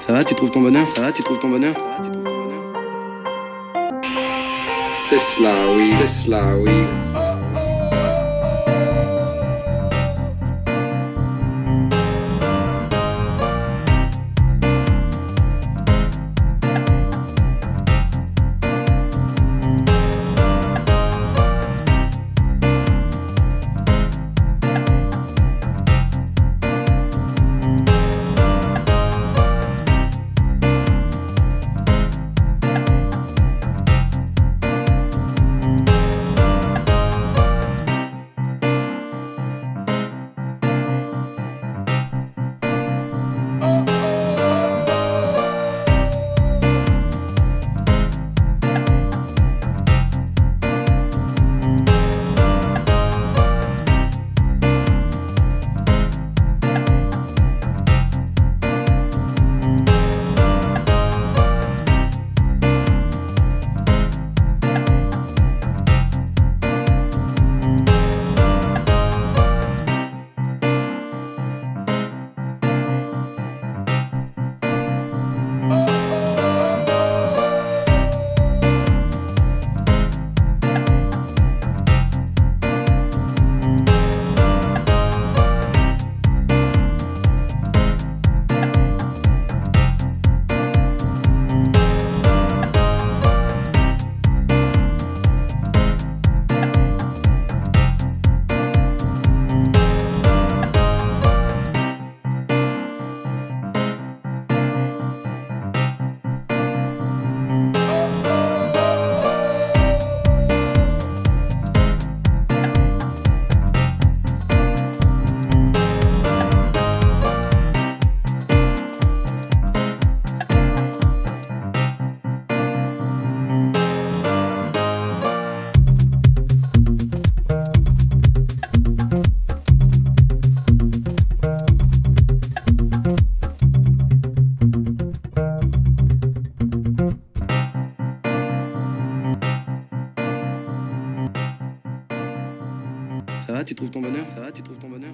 Ça va, tu trouves ton bonheur? Ça va, tu trouves ton bonheur? C'est cela, oui, c'est cela, oui. tu trouves ton bonheur, ça va, tu trouves ton bonheur.